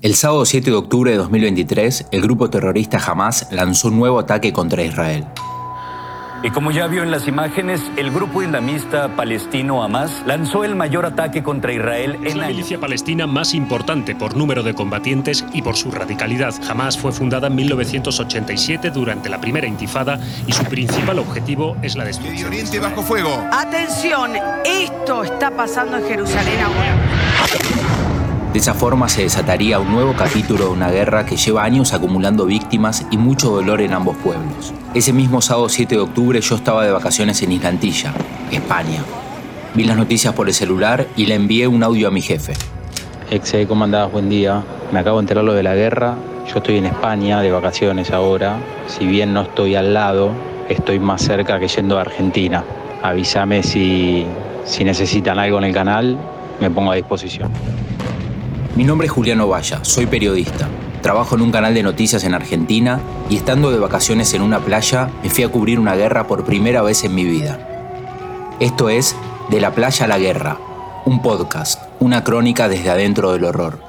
El sábado 7 de octubre de 2023, el grupo terrorista Hamas lanzó un nuevo ataque contra Israel. Y como ya vio en las imágenes, el grupo islamista palestino Hamas lanzó el mayor ataque contra Israel es en la años. milicia palestina más importante por número de combatientes y por su radicalidad. Hamas fue fundada en 1987 durante la primera intifada y su principal objetivo es la Medio destrucción. Oriente bajo fuego. Atención, esto está pasando en Jerusalén ahora. De esa forma se desataría un nuevo capítulo de una guerra que lleva años acumulando víctimas y mucho dolor en ambos pueblos. Ese mismo sábado 7 de octubre yo estaba de vacaciones en Islantilla, España. Vi las noticias por el celular y le envié un audio a mi jefe. Exe, ¿cómo andás? Buen día. Me acabo de enterar lo de la guerra. Yo estoy en España de vacaciones ahora. Si bien no estoy al lado, estoy más cerca que yendo a Argentina. Avísame si, si necesitan algo en el canal, me pongo a disposición. Mi nombre es Juliano Valla, soy periodista. Trabajo en un canal de noticias en Argentina y estando de vacaciones en una playa me fui a cubrir una guerra por primera vez en mi vida. Esto es De la playa a la guerra, un podcast, una crónica desde adentro del horror.